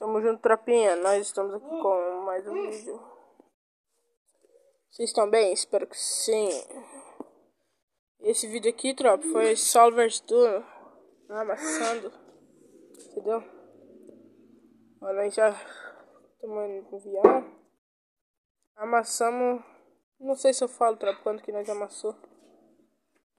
Tamo junto, tropinha. Nós estamos aqui com mais um vídeo. Vocês estão bem? Espero que sim. Esse vídeo aqui, tropa, foi Solvers Tour amassando. Entendeu? Olha, aí já estamos indo viado. Amassamos. Não sei se eu falo, tropa, quanto que nós amassou.